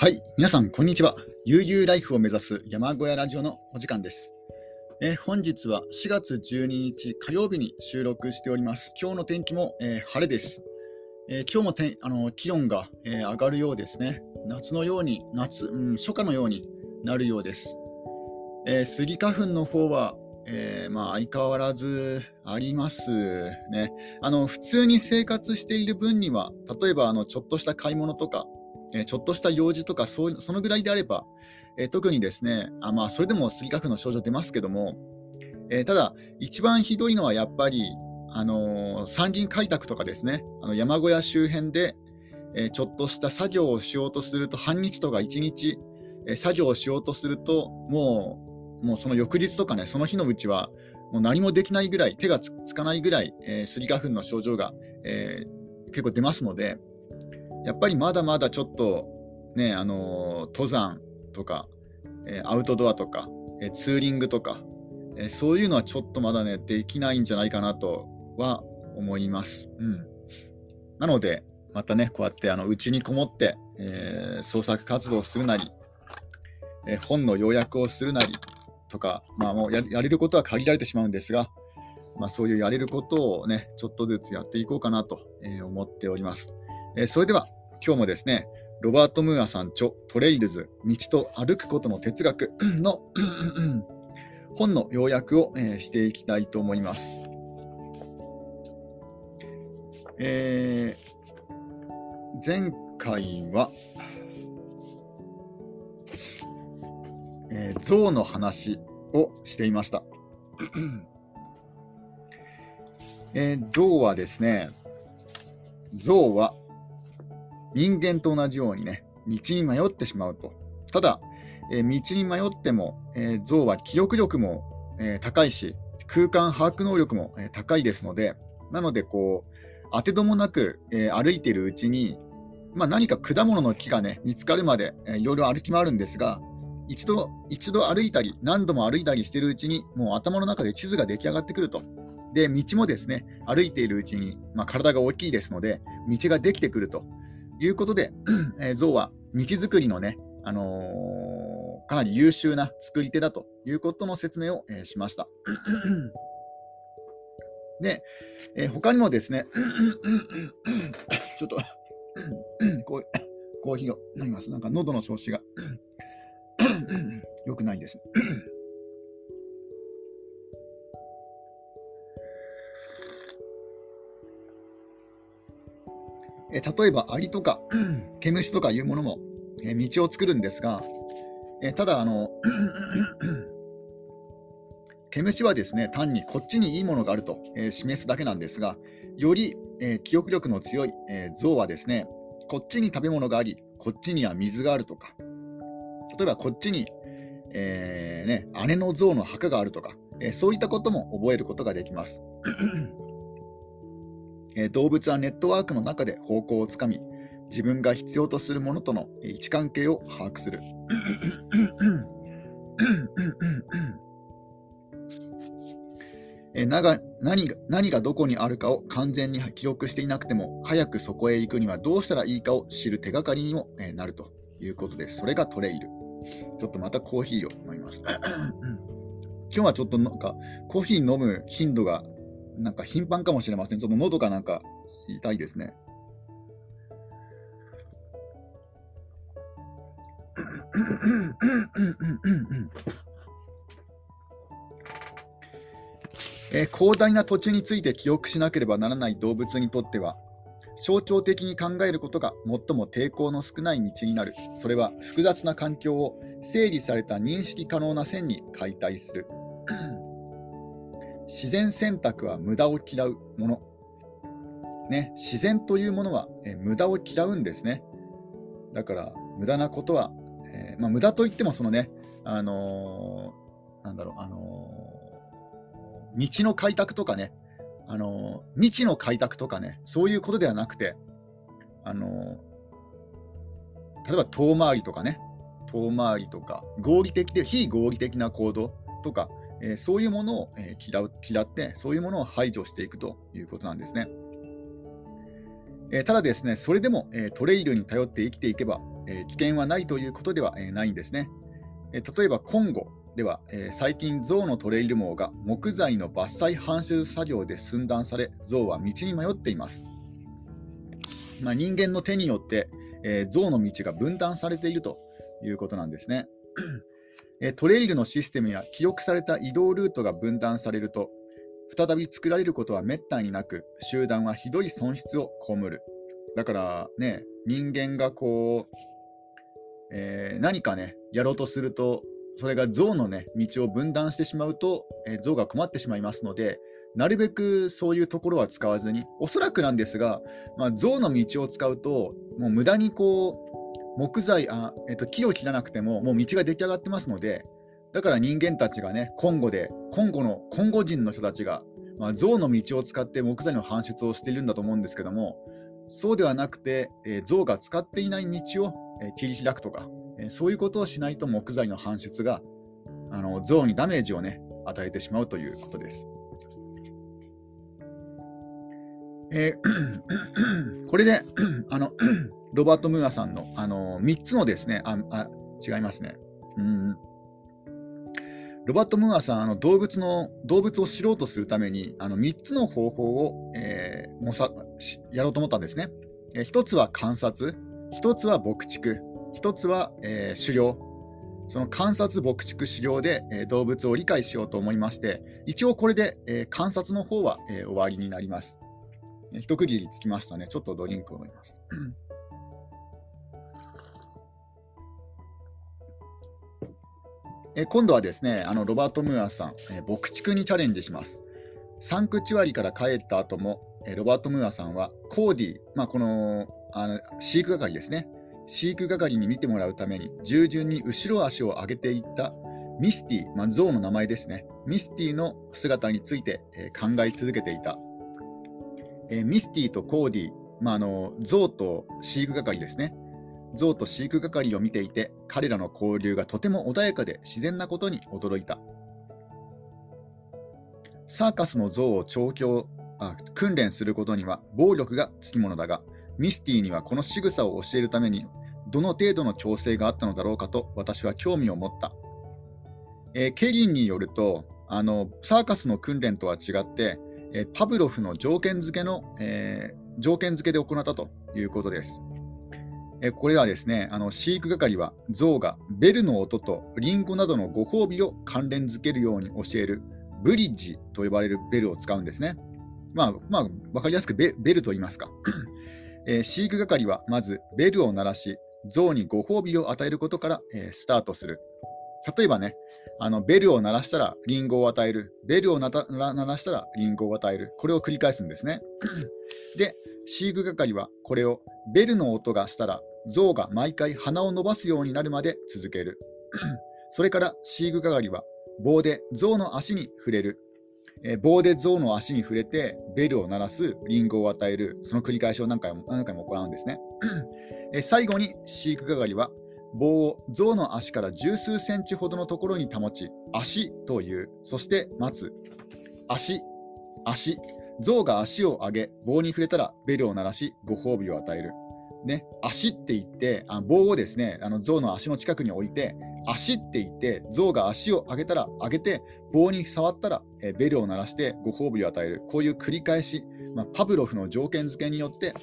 はい、皆さん、こんにちは。悠々ライフを目指す山小屋ラジオのお時間です。え本日は4月12日火曜日に収録しております。今日の天気も、えー晴れです。えー今日もてんあの気温が、えー上がるようですね。夏のように、夏、うん、初夏のようになるようです。えースギ花粉の方は、えーまあ、相変わらずありますね。あの普通に生活している分には、例えばあのちょっとした買い物とか、えちょっとした用事とかそうそのぐらいであれば、え特にですねあ、まあ、それでもスギ花粉の症状出ますけども、えただ、一番ひどいのはやっぱり、あのー山林開拓とかですね、あの山小屋周辺で、えちょっとした作業をしようとすると、半日とか1日、え作業をしようとすると、もうもうその翌日とかね、その日のうちは、もう何もできないぐらい、手がつつかないぐらい、えースギ花粉の症状が、えー結構出ますので、やっぱりまだまだちょっと、ね、あの登山とか、えアウトドアとか、えツーリングとか、えそういうのはちょっとまだね、できないんじゃないかなとは思います。うん、なので、またね、こうやってあの家にこもって、えー創作活動をするなり、えー本の要約をするなりとか、まあ、もうやれることは限られてしまうんですが、まあ、そういうやれることをね、ちょっとずつやっていこうかなとえ思っております。えそれでは、今日もですね、ロバート・ムーアさん著トレイルズ道と歩くことの哲学 の 本の要約を、えしていきたいと思います。えー前回は、えー象の話をしていました。えー象はですね、象は人間と同じようにね、道に迷ってしまうと。ただ、えー道に迷っても、えー象は記憶力も、えー高いし、空間把握能力も、えー高いですので、なので、こう、当てどもなく、えー歩いているうちに、まあ、何か果物の木がね、見つかるまで、えーいろいろ歩き回るんですが、一度、一度歩いたり、何度も歩いたりしているうちに、もう頭の中で地図が出来上がってくると。で、道もですね、歩いているうちに、まあ、体が大きいですので、道ができてくるということで、えー象は道作りのね、あのーかなり優秀な作り手だということの説明を、えーしました。で、えー他にもですね、ちょっとコーヒーを飲みます。なんか喉の調子が 良くないです。えー例えばアリとか毛虫とかいうものも、えー道を作るんですが、えーただあの毛虫はですね単にこっちにいいものがあると、えー示すだけなんですがより、えー記憶力の強い、えー象はですねこっちに食べ物がありこっちには水があるとか例えばこっちに、えーね、姉の象の墓があるとか、えーそういったことも覚えることができます。え動物はネットワークの中で方向をつかみ、自分が必要とするものとの位置関係を把握する。えなが何が何がどこにあるかを完全に記憶していなくても、早くそこへ行くにはどうしたらいいかを知る手がかりにもえなるということです。それがトレイル。ちょっとまたコーヒーを飲みます。今日はちょっとなんかコーヒー飲む頻度がなんか頻繁かもしれません。ちょっと喉がなんか痛いですね。えー広大な土地について記憶しなければならない動物にとっては象徴的に考えることが最も抵抗の少ない道になるそれは複雑な環境を整理された認識可能な線に解体する自然選択は無駄を嫌うもの、ね、自然というものは、えー無駄を嫌うんですね。だから無駄なことは、えーまあ、無駄といってもそのねあのーなんだろうあのー道の開拓とかねあの未知の開拓とかねそういうことではなくてあの例えば遠回りとかね遠回りとか合理的で非合理的な行動とか、えそういうものを、え嫌う嫌ってそういうものを排除していくということなんですね。えただですね、それでも、えトレイルに頼って生きていけば、え、危険はないということでは、え、ないんですね。え、例えば、コンゴでは、え、最近、象のトレイル網が木材の伐採搬出作業で寸断され、象は道に迷っています。まあ、人間の手によって、えー、象の道が分断されているということなんですね。トレイルのシステムや記録された移動ルートが分断されると、再び作られることはめったになく、集団はひどい損失を被る。だからね、人間がこう、えー、何かね、やろうとすると、それが象のね、道を分断してしまうと、えー、象が困ってしまいますので、なるべくそういうところは使わずに、おそらくなんですが、まあ、象の道を使うと、もう無駄にこう、木材あ、えっと、木を切らなくてももう道が出来上がってますのでだから人間たちがねコンゴでコンゴのコンゴ人の人たちが、まあ、象の道を使って木材の搬出をしているんだと思うんですけどもそうではなくて、えー、象が使っていない道を、えー、切り開くとか、えー、そういうことをしないと木材の搬出があの象にダメージをね与えてしまうということです。えー、これであのロバート・ムーアさんの、あの3つのですね、ああ違いますね。うんロバート・ムーアさん、あの動物の動物を知ろうとするためにあの3つの方法を、えー、もさやろうと思ったんですね。えー、1つは観察、1つは牧畜、1つは、えー、狩猟。その観察、牧畜、狩猟で、えー、動物を理解しようと思いまして、一応これで、えー、観察の方は、えー、終わりになります。一区切りつきましたね。ちょっとドリンクを飲みます。え今度はですね、あのロバート・ムーアさん、え牧畜にチャレンジします。サンクチュアリから帰った後も、えロバート・ムーアさんはコーディ、まあ、このあの飼育係ですね、飼育係に見てもらうために従順に後ろ足を上げていったミスティ、まあ、象の名前ですね、ミスティの姿について、え考え続けていた。えミスティとコーディ、まあ、あの象と飼育係ですね、象と飼育係を見ていて彼らの交流がとても穏やかで自然なことに驚いた。サーカスの象を調教あ訓練することには暴力がつきものだがミスティにはこの仕草を教えるためにどの程度の強制があったのだろうかと私は興味を持った、えー、ケリンによるとあのサーカスの訓練とは違って、えー、パブロフの条件付けの、えー、条件付けで行ったということです。えこれはですね、あの飼育係は象がベルの音とリンゴなどのご褒美を関連づけるように教えるブリッジと呼ばれるベルを使うんですね。まあ、まあ、わかりやすくベルと言いますか、えー、飼育係はまずベルを鳴らし、象にご褒美を与えることから、えー、スタートする。例えばね、あのベルを鳴らしたらリンゴを与える。ベルを鳴らしたらリンゴを与える。これを繰り返すんですね。で、飼育係はこれをベルの音がしたら象が毎回鼻を伸ばすようになるまで続ける。それから飼育係は棒で象の足に触れる。えー、棒で象の足に触れてベルを鳴らす、リンゴを与える、その繰り返しを何回も何回も行うんですね。えー、最後に飼育係は棒を象の足から十数センチほどのところに保ち、足という、そして待つ。足、足、象が足を上げ、棒に触れたらベルを鳴らし、ご褒美を与える。ね、足って言って、あ棒をですね、あの象の足の近くに置いて、足って言って、象が足を上げたら、上げて、棒に触ったら、えベルを鳴らしてご褒美を与える。こういう繰り返し、まあ、パブロフの条件付けによって、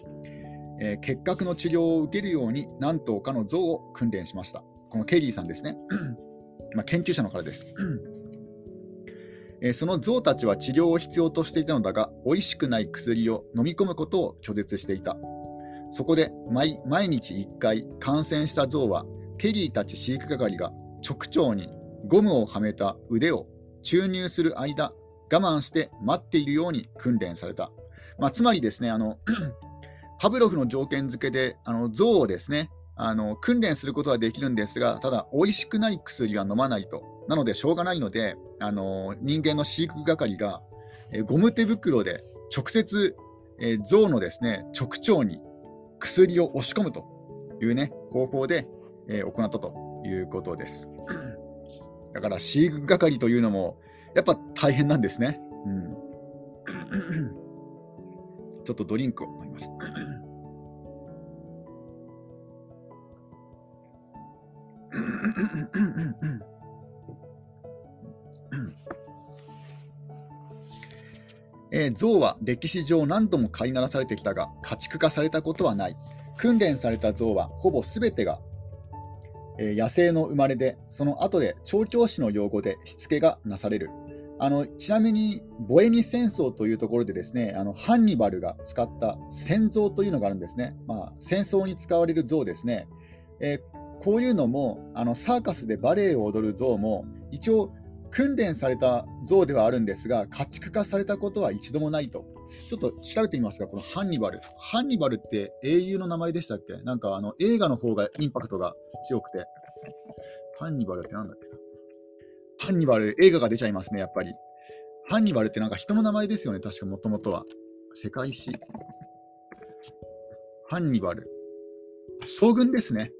えー、結核の治療を受けるように何頭かの象を訓練しました。このケリーさんですね。まあ、研究者の方です。えその象たちは治療を必要としていたのだが、美味しくない薬を飲み込むことを拒絶していた。そこで毎日1回感染した象は、ケリーたち飼育係が直腸にゴムをはめた腕を注入する間、我慢して待っているように訓練された。まあ、つまりですね、あの パブロフの条件付けであの象をですねあの訓練することはできるんですが、ただ、美味しくない薬は飲まないと。なので、しょうがないので、あの人間の飼育係が、えゴム手袋で直接、え象のですね直腸に薬を押し込むという、ね、方法で、え行ったということです。だから飼育係というのもやっぱ大変なんですね。うん、ちょっとドリンクを飲みます。えー、象は歴史上何度も飼いならされてきたが家畜化されたことはない。訓練された象はほぼ全てが、えー、野生の生まれでその後で調教師の用語でしつけがなされる。あのちなみにボエニ戦争というところでですねあのハンニバルが使った戦象というのがあるんですね、まあ、戦争に使われる像ですね、えー、こういうのもあのサーカスでバレエを踊る像も一応訓練された像ではあるんですが家畜化されたことは一度もないとちょっと調べてみますがこのハンニバルハンニバルって英雄の名前でしたっけ？なんかあの映画の方がインパクトが強くてハンニバルってなんだっけハンニバル、映画が出ちゃいますね、やっぱり。ハンニバルってなんか人の名前ですよね、確かもともとは。世界史。ハンニバル。将軍ですね。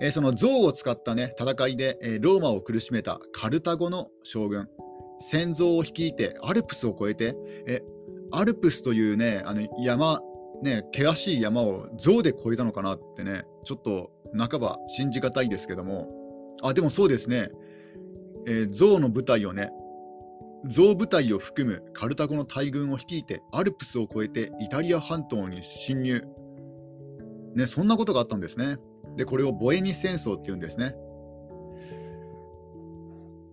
えー、その象を使ったね、戦いで、えー、ローマを苦しめたカルタゴの将軍。戦争を率いてアルプスを越えて、えアルプスというね、あの山、ね、険しい山を象で越えたのかなってね、ちょっと半ば信じがたいですけども、あ、でもそうですね、えー、象の部隊をね、象部隊を含むカルタゴの大軍を率いてアルプスを越えてイタリア半島に侵入。ね、そんなことがあったんですね。で、これをボエニ戦争っていうんですね。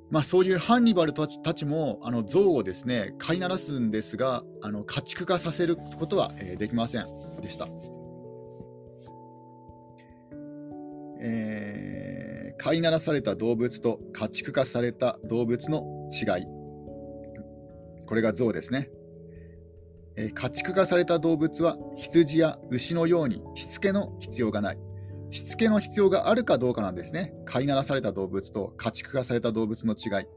まあ、そういうハンニバルたちたちもあの象をですね飼いならすんですがあの家畜化させることは、えー、できませんでした。えー飼いならされた動物と家畜化された動物の違い。これが象ですね。えー、家畜化された動物は羊や牛のようにしつけの必要がない。しつけの必要があるかどうかなんですね。飼いならされた動物と家畜化された動物の違い。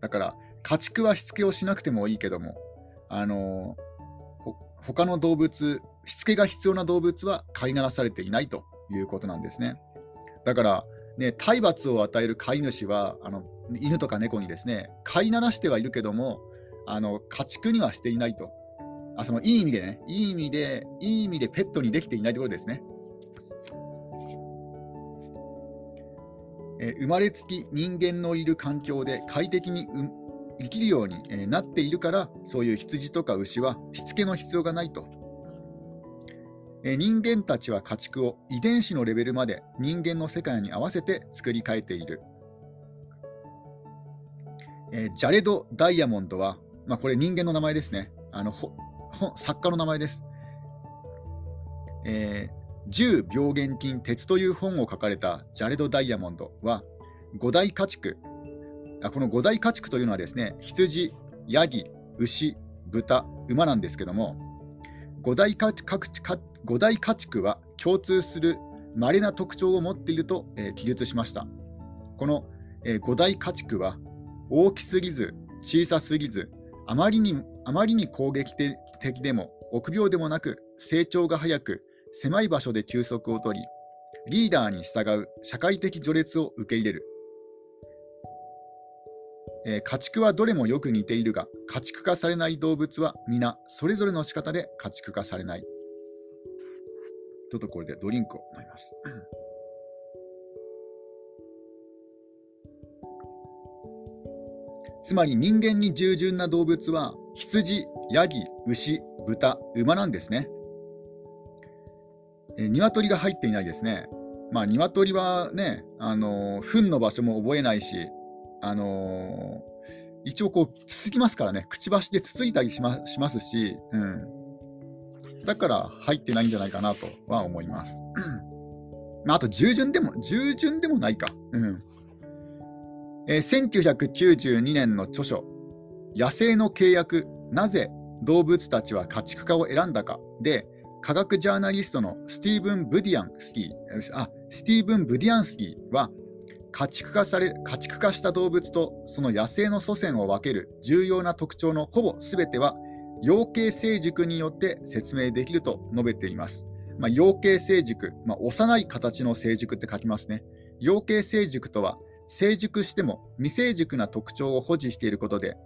だから、家畜はしつけをしなくてもいいけども、あの、他の動物、しつけが必要な動物は飼いならされていないということなんですね。だから、ね、体罰を与える飼い主はあの犬とか猫にですね飼いならしてはいるけどもあの家畜にはしていないとあそのいい意味でねいい意味でいい意味でペットにできていないところですね。え生まれつき人間のいる環境で快適に生きるように、なっているからそういう羊とか牛はしつけの必要がないと人間たちは家畜を遺伝子のレベルまで人間の世界に合わせて作り変えている。ジャレド・ダイヤモンドは、まあ、これ人間の名前ですね。あの作家の名前です。え、10病原菌鉄という本を書かれたジャレド・ダイヤモンドは五大家畜この五大家畜というのはですね羊、ヤギ、牛、豚、馬なんですけども五大家五大家畜は共通する稀な特徴を持っていると、えー、記述しました。この、えー、五大家畜は大きすぎず小さすぎずあまりにあまりに攻撃的でも臆病でもなく成長が早く狭い場所で休息をとりリーダーに従う社会的序列を受け入れる。えー、家畜はどれもよく似ているが家畜化されない動物は皆それぞれの仕方で家畜化されない。ちょっとこれでドリンクを飲みます。つまり人間に従順な動物は羊、ヤギ、牛、豚、馬なんですね。え、鶏が入っていないですね。まあ、鶏はね、あのー、糞の場所も覚えないし、あのー、一応こう、つつきますからね、くちばしでつついたりしましますし、うん。だから入ってないんじゃないかなとは思います。まあ、あと、従順でも、従順でもないか。うん。えー、1992年の著書、野生の契約、なぜ動物たちは家畜化を選んだかで、科学ジャーナリストのスティーブン・ブディアンスキー、あ、スティーブン・ブディアンスキーは、家畜化され家畜化した動物とその野生の祖先を分ける重要な特徴のほぼ全ては養鶏成熟によって説明できると述べています。まあ、養鶏成熟、まあ、幼い形の成熟って書きますね。養鶏成熟とは成熟しても未成熟な特徴を保持していることで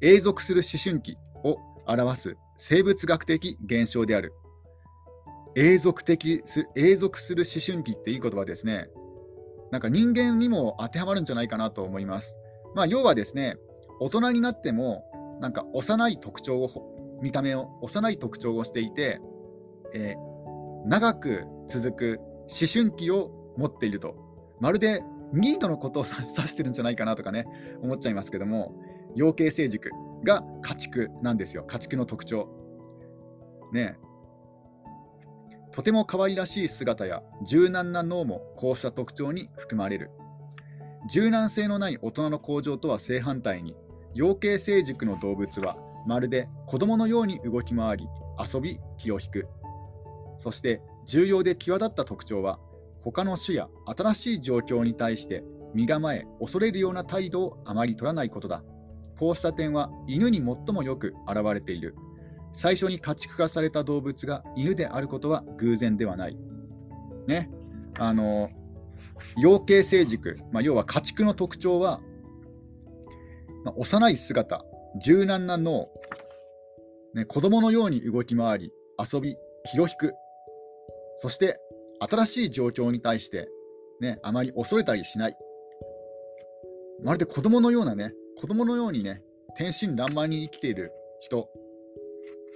永続する思春期を表す生物学的現象である。永続的永続する思春期っていい言葉ですね。なんか人間にも当てはまるんじゃないかなと思います。まあ、要はですね、大人になっても、なんか幼い特徴を、見た目を、幼い特徴をしていて、えー、長く続く思春期を持っていると。まるでニートのことを指してるんじゃないかなとかね、思っちゃいますけども、養鶏成熟が家畜なんですよ、家畜の特徴。ねとても可愛らしい姿や柔軟な脳もこうした特徴に含まれる。柔軟性のない大人の向上とは正反対に、養鶏成熟の動物はまるで子供のように動き回り、遊び、気を引く。そして重要で際立った特徴は、他の種や新しい状況に対して身構え、恐れるような態度をあまり取らないことだ。こうした点は犬に最もよく現れている。最初に家畜化された動物が犬であることは偶然ではない。ね。あの、養鶏成熟、まあ、要は家畜の特徴は、まあ、幼い姿、柔軟な脳、ね、子供のように動き回り、遊び、気を引く、そして新しい状況に対して、ね、あまり恐れたりしない。まるで子供のようなね、子供のようにね、天真爛漫に生きている人、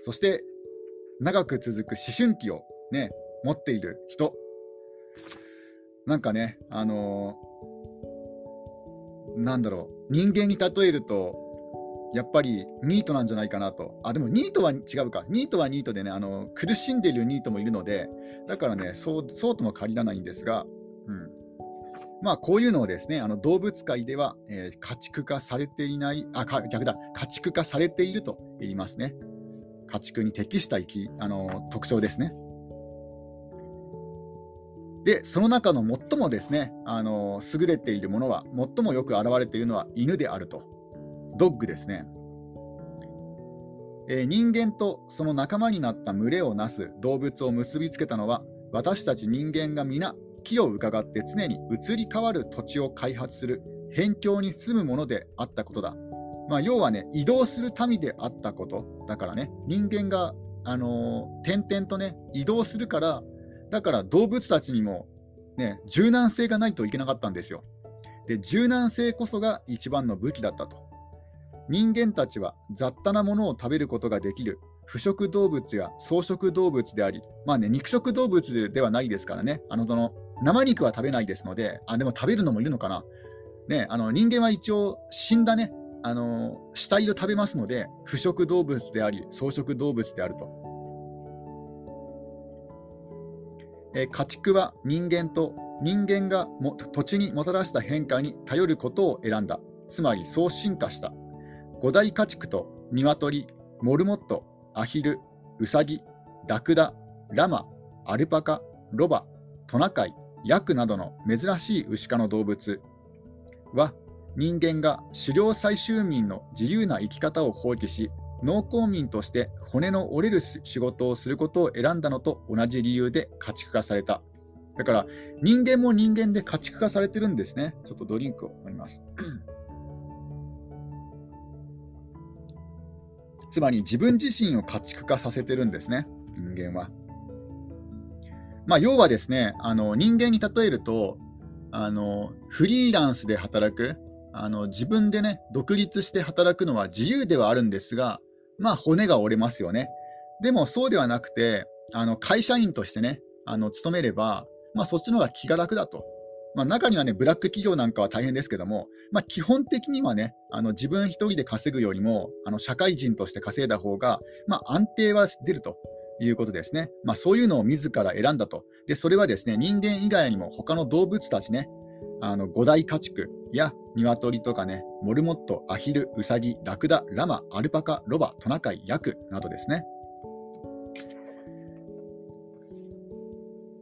そして長く続く思春期をね、持っている人、なんかね、あのー、なんだろう、人間に例えると、やっぱりニートなんじゃないかなと。あ、でもニートは違うか。ニートはニートでね、あの苦しんでいるニートもいるので、だからね、そうそうとも限らないんですが、うん。まあ、こういうのをですね、あの動物界では、えー、家畜化されていない、あ、逆だ、家畜化されていると言いますね。家畜に適した生きあの特徴ですね。で、その中の最もですね、あの優れているものは、最もよく現れているのは犬であると。ドッグですね。えー、人間とその仲間になった群れをなす動物を結びつけたのは、私たち人間が皆、木を伺って常に移り変わる土地を開発する辺境に住むものであったことだ。まあ、要はね、移動する民であったこと。だからね、人間が、あのー、点々とね、移動するから、だから動物たちにも、ね、柔軟性がないといけなかったんですよ。で、柔軟性こそが一番の武器だったと。人間たちは雑多なものを食べることができる腐食動物や草食動物であり、まあね、肉食動物ではないですからね、あのその生肉は食べないですので、あでも食べるのもいるのかな。ね、あの人間は一応死んだね、あの死体を食べますので、腐食動物であり、草食動物であると。え家畜は人間と人間がも土地にもたらした変化に頼ることを選んだ。つまりそう進化した。五大家畜と鶏、モルモット、アヒル、ウサギ、ラクダ、ラマ、アルパカ、ロバ、トナカイ、ヤクなどの珍しい牛科の動物は人間が狩猟採集民の自由な生き方を放棄し農耕民として骨の折れる仕事をすることを選んだのと同じ理由で家畜化された。だから人間も人間で家畜化されてるんですね。ちょっとドリンクを飲みます。つまり自分自身を家畜化させてるんですね、人間は。まあ、要はですね、あの人間に例えるとあの、フリーランスで働くあの、自分でね、独立して働くのは自由ではあるんですが、まあ骨が折れますよね。でもそうではなくて、あの会社員としてね、あの勤めれば、まあ、そっちの方が気が楽だと。まあ、中にはね、ブラック企業なんかは大変ですけども、まあ、基本的にはね、あの自分一人で稼ぐよりも、あの社会人として稼いだ方が、まあ、安定は出るということですね。まあ、そういうのを自ら選んだと。で、それはですね、人間以外にも他の動物たちね、あの五大家畜や鶏とかね、モルモット、アヒル、ウサギ、ラクダ、ラマ、アルパカ、ロバ、トナカイ、ヤクなどですね。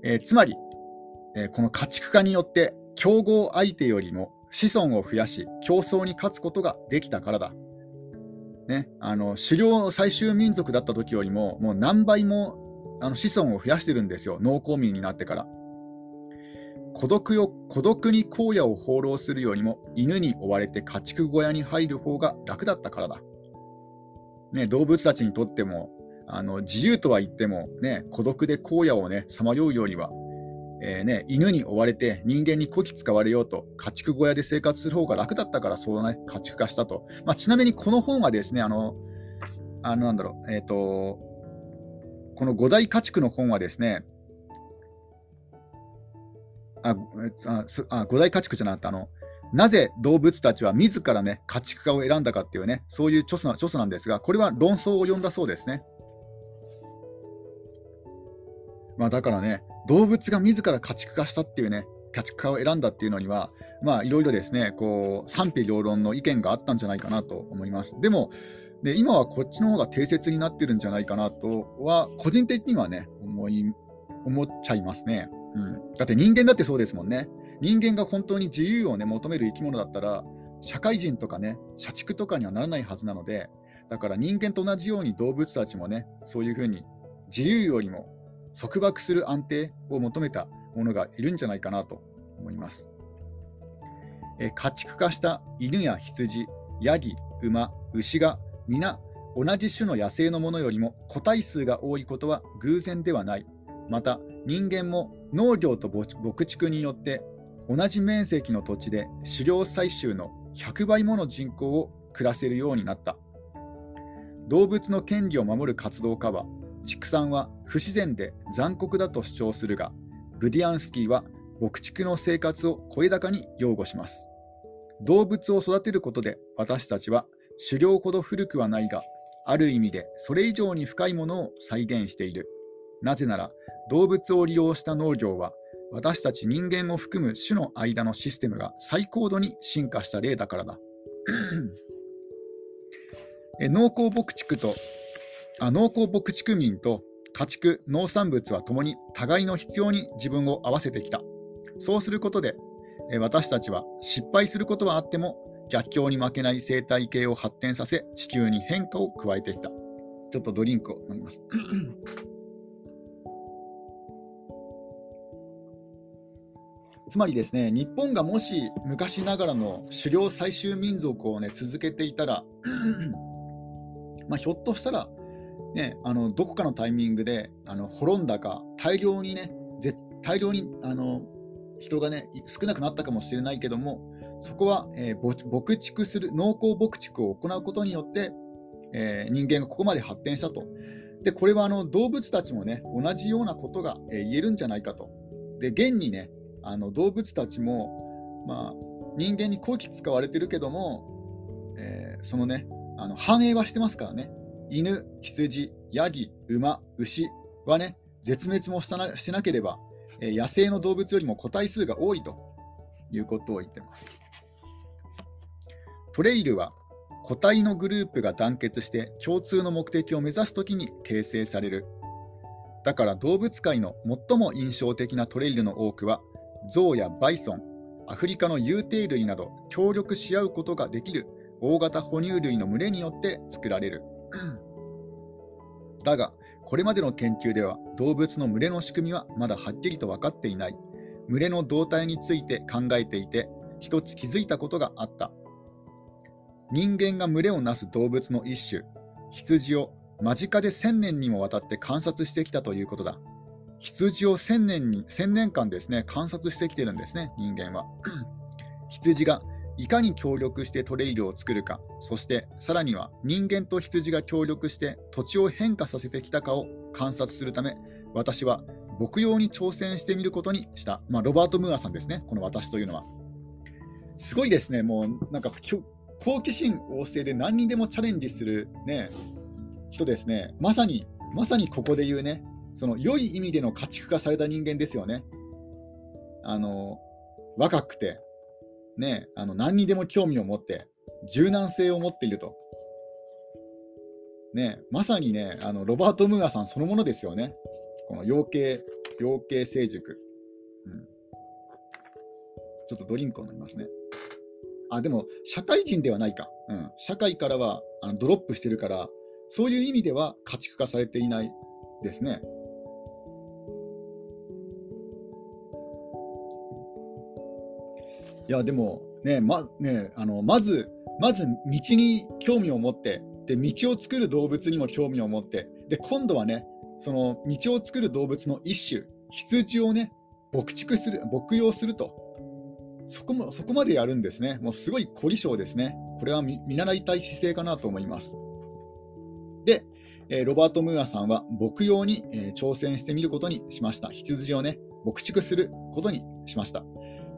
えー、つまり、えー、この家畜化によって競合相手よりも子孫を増やし競争に勝つことができたからだ。ね、あの狩猟採集民族だった時よりももう何倍もあの子孫を増やしてるんですよ農耕民になってから。孤独よ孤独に荒野を放浪するよりも犬に追われて家畜小屋に入る方が楽だったからだ。ね、動物たちにとってもあの自由とは言っても、ね、孤独で荒野をねさまようよりはえーね、犬に追われて人間にこき使われようと家畜小屋で生活する方が楽だったからそうね家畜化したと、まあ、ちなみにこの本はですねあのあのなんだろうえっ、ー、とこの五大家畜の本はですねあああ五大家畜じゃなかった？あのなぜ動物たちは自らね家畜化を選んだかっていうねそういう著書著書なんですがこれは論争を呼んだそうですね。まあ、だからね動物が自ら家畜化したっていうね家畜化を選んだっていうのには、まあ、いろいろですねこう賛否両論の意見があったんじゃないかなと思います。でもで今はこっちの方が定説になってるんじゃないかなとは個人的にはね思い思っちゃいますね。うん、だって人間だってそうですもんね。人間が本当に自由を、ね、求める生き物だったら、社会人とかね、社畜とかにはならないはずなので、だから人間と同じように動物たちもね、そういうふうに自由よりも束縛する安定を求めたものがいるんじゃないかなと思います。え家畜化した犬や羊、ヤギ、馬、牛が皆同じ種の野生のものよりも個体数が多いことは偶然ではない。また人間も農業と牧畜によって同じ面積の土地で狩猟採集の100倍もの人口を暮らせるようになった。動物の権利を守る活動家は畜産は不自然で残酷だと主張するがブディアンスキーは牧畜の生活を声高に擁護します。動物を育てることで私たちは狩猟ほど古くはないがある意味でそれ以上に深いものを再現している。なぜなら動物を利用した農業は私たち人間を含む種の間のシステムが最高度に進化した例だからだ。農耕牧畜とあ農耕牧畜民と家畜農産物は共に互いの必要に自分を合わせてきた。そうすることで私たちは失敗することはあっても逆境に負けない生態系を発展させ地球に変化を加えてきた。ちょっとドリンクを飲みます。つまりですね、日本がもし昔ながらの狩猟採集民族を、ね、続けていたら、まあ、ひょっとしたら、ね、あのどこかのタイミングであの滅んだか、大量にね、大量にあの人がね、少なくなったかもしれないけども、そこは、えー、牧畜する、農耕牧畜を行うことによって、えー、人間がここまで発展したと。で、これはあの動物たちもね、同じようなことが、えー、言えるんじゃないかと。で、現にね、あの動物たちも、まあ、人間にこき使われてるけども、えー、そのね、あの繁栄はしてますからね、犬、羊、ヤギ、馬、牛はね、絶滅もしたなしてなければ、えー、野生の動物よりも個体数が多いということを言ってます。トレイルは個体のグループが団結して共通の目的を目指すときに形成される。だから動物界の最も印象的なトレイルの多くはゾウやバイソン、アフリカの有定類など協力し合うことができる大型哺乳類の群れによって作られる。だが、これまでの研究では動物の群れの仕組みはまだはっきりと分かっていない。群れの動態について考えていて、一つ気づいたことがあった。人間が群れをなす動物の一種、羊を間近で1000年にもわたって観察してきたということだ。羊を1000年に1000年間ですね観察してきてるんですね、人間は。羊がいかに協力してトレイルを作るか、そしてさらには人間と羊が協力して土地を変化させてきたかを観察するため、私は牧羊に挑戦してみることにした。まあ、ロバート・ムーアさんですね、この私というのは。すごいですね、もうなんか好奇心旺盛で何にでもチャレンジする、ね、人ですね。まさに、まさにここで言うね、その良い意味での家畜化された人間ですよね。あの若くて、ね、あの何にでも興味を持って、柔軟性を持っていると。ね、まさにね、あのロバート・ムーアさんそのものですよね。この養鶏、養鶏成熟、うん。ちょっとドリンクを飲みますね。あ、でも、社会人ではないか。うん、社会からはあのドロップしてるから、そういう意味では家畜化されていないですね。いや、でもね、まねあのまず、まず道に興味を持って、で道を作る動物にも興味を持って、で今度はね、その道を作る動物の一種、羊をね、牧畜する、牧養すると。そこもそこまでやるんですね。もうすごい凝り性ですね。これは見習いたい姿勢かなと思います。で、えロバート・ムーアさんは牧羊に、え挑戦してみることにしました。羊をね、牧畜することにしました。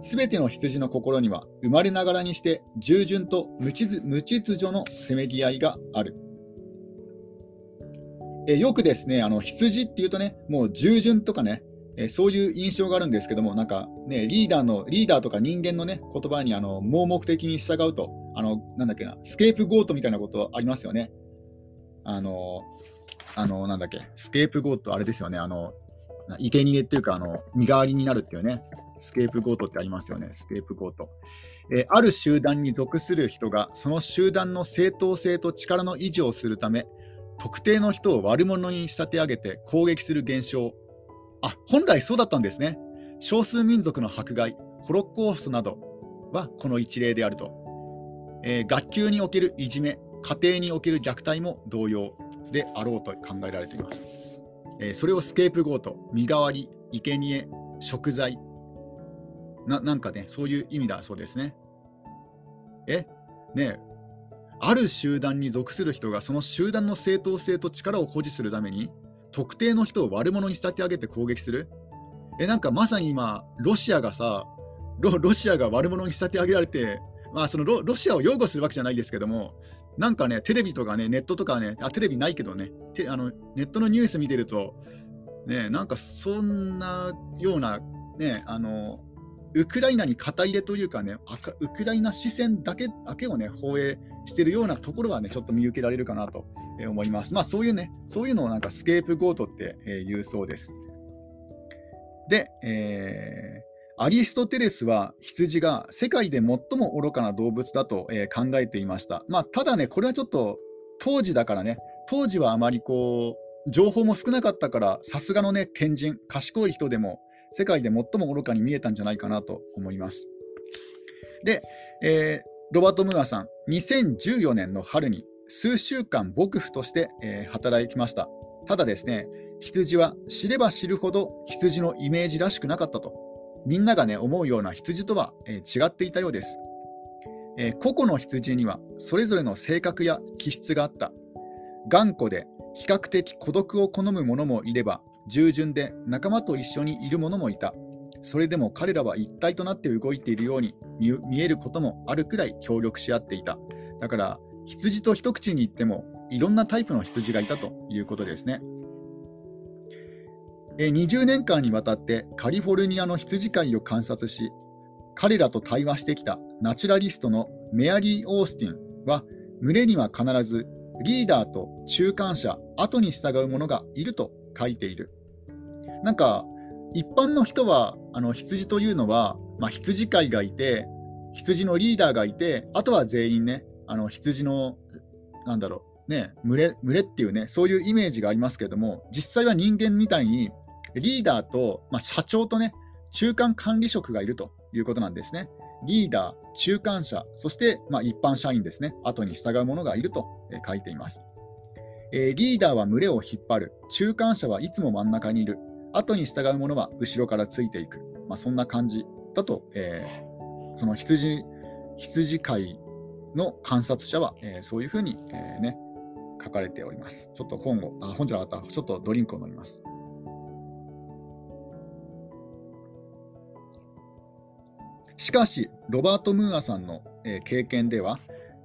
すべての羊の心には生まれながらにして従順と無秩序のせめぎ合いがある。えよくですね、あの羊っていうとね、もう従順とかね、えそういう印象があるんですけども、なんかね、リーダーの、リーダーとか人間のね、言葉にあの盲目的に従うと、あの、なんだっけな、スケープゴートみたいなことありますよね。あの、あの、なんだっけ、スケープゴート、あれですよね、あの、生贄っていうか、あの、身代わりになるっていうね、スケープゴートってありますよね、スケープゴート。えー、ある集団に属する人が、その集団の正当性と力の維持をするため、特定の人を悪者に仕立て上げて攻撃する現象。あ、本来そうだったんですね。少数民族の迫害、ホロコーストなどはこの一例であると。えー、学級におけるいじめ、家庭における虐待も同様であろうと考えられています。えー、それをスケープゴート、身代わり、生贄、食材な、なんかね、そういう意味だそうですね。え？ねえ。ある集団に属する人がその集団の正当性と力を保持するために特定の人を悪者に仕立て上げて攻撃する。えなんかまさに今ロシアがさロシアが悪者に仕立て上げられてまあそのロシアを擁護するわけじゃないですけどもなんかねテレビとかねネットとかねあテレビないけどねてあのネットのニュース見てるとねなんかそんなようなねあのウクライナに肩入れというかね、ウクライナ視線だけだけをね、放映しているようなところはね、ちょっと見受けられるかなと思います。まあそういうね、そういうのをなんかスケープゴートって言うそうです。で、えー、アリストテレスは羊が世界で最も愚かな動物だと、え考えていました。まあただね、これはちょっと当時だからね、当時はあまりこう、情報も少なかったから、さすがのね、賢人、賢い人でも、世界で最も愚かに見えたんじゃないかなと思います。で、えー、ロバート・ムーアさん、2014年の春に数週間牧夫として、えー、働きました。ただですね、羊は知れば知るほど羊のイメージらしくなかったと。みんながね、思うような羊とは、えー、違っていたようです。えー、個々の羊にはそれぞれの性格や気質があった。頑固で比較的孤独を好む者もいれば、従順で仲間と一緒にいる者もいた。それでも彼らは一体となって動いているように見えることもあるくらい協力し合っていた。だから、羊と一口に言っても、いろんなタイプの羊がいたということですね。20年間にわたってカリフォルニアの羊飼いを観察し、彼らと対話してきたナチュラリストのメアリー・オースティンは、群れには必ずリーダーと中間者、後に従う者がいると書いている。なんか、一般の人は、あの羊というのは、まあ、羊飼いがいて、羊のリーダーがいて、あとは全員ね、あの羊の、なんだろう、ね、群れ群れっていうね、そういうイメージがありますけれども、実際は人間みたいに、リーダーと、まあ、社長とね、中間管理職がいるということなんですね。リーダー、中間者、そして、まあ、一般社員ですね、後に従う者がいると書いています。えー、リーダーは群れを引っ張る、中間者はいつも真ん中にいる、後に従う者は後ろからついていく、まあ、そんな感じだと、えー、その羊羊飼いの観察者は、えー、そういうふうに、えー、ね、書かれております。ちょっと本を、あ、本じゃなかった、ちょっとドリンクを飲みます。しかし、ロバート・ムーアさんの、経験では、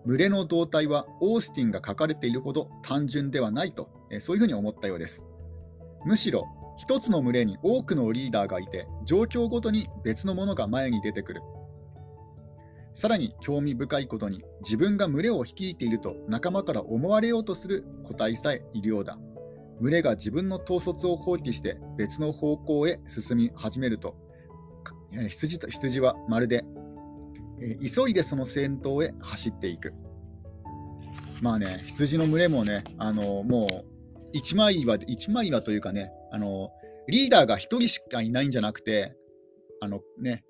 群れの動態はオースティンが書かれているほど単純ではないと、そういうふうに思ったようです。むしろ、一つの群れに多くのリーダーがいて、状況ごとに別のものが前に出てくる。さらに興味深いことに、自分が群れを率いていると仲間から思われようとする個体さえいるようだ。群れが自分の統率を放棄して別の方向へ進み始めると、羊と羊はまるでえ急いでその先頭へ走っていく。まあね、羊の群れもね、あのもう一枚岩一枚岩というかね、あのリーダーが1人しかいないんじゃなくて、あのね、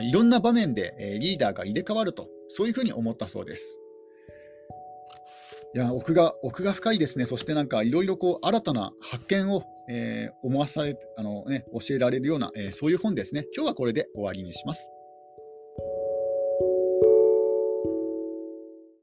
いろんな場面で、えリーダーが入れ替わると、そういうふうに思ったそうです。いや奥が奥が深いですね、そしてなんかいろいろ新たな発見を、えー思わされあの、ね、教えられるような、えーそういう本ですね。今日はこれで終わりにします。